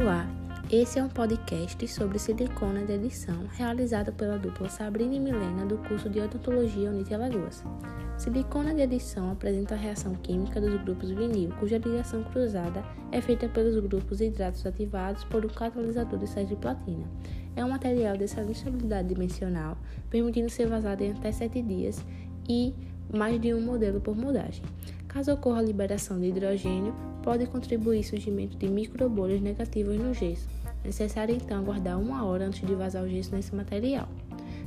Olá, esse é um podcast sobre silicona de edição realizado pela dupla Sabrina e Milena do curso de Odontologia Unite Alagoas. Silicona de adição apresenta a reação química dos grupos vinil, cuja ligação cruzada é feita pelos grupos hidratos ativados por um catalisador de sais de platina. É um material de excelente estabilidade dimensional, permitindo ser vazado em até 7 dias e mais de um modelo por moldagem. Caso ocorra a liberação de hidrogênio, pode contribuir surgimento de microbolhas negativas no gesso. É necessário então aguardar uma hora antes de vazar o gesso nesse material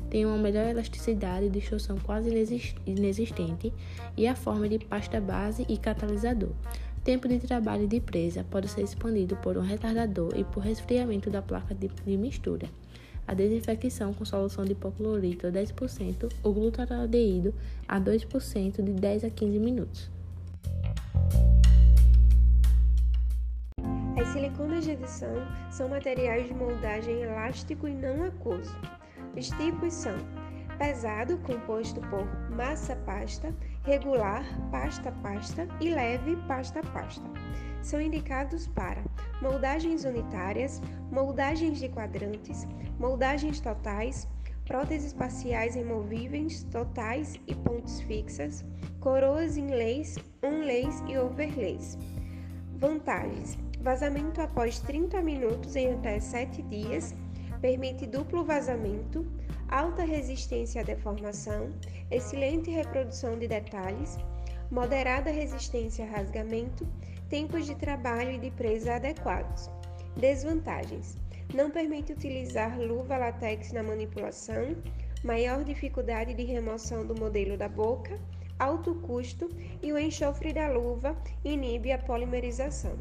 tem uma melhor elasticidade e distorção quase inexistente e a forma de pasta base e catalisador. Tempo de trabalho de presa pode ser expandido por um retardador e por resfriamento da placa de, mistura. A desinfecção com solução de hipoclorito a 10% ou glutaraldeído a 2% de 10 a 15 minutos. Siliconas de adição são materiais de moldagem elástico e não aquoso. Os tipos são pesado, composto por massa-pasta, regular, pasta-pasta e leve, pasta-pasta. São indicados para moldagens unitárias, moldagens de quadrantes, moldagens totais, próteses parciais removíveis, totais e pontos fixas, coroas inlays, onlays e overlays. Vantagens: vazamento após 30 minutos em até 7 dias permite duplo vazamento, alta resistência à deformação, excelente reprodução de detalhes, moderada resistência a rasgamento, tempos de trabalho e de presa adequados. Desvantagens: não permite utilizar luva latex na manipulação, maior dificuldade de remoção do modelo da boca, alto custo e o enxofre da luva inibe a polimerização.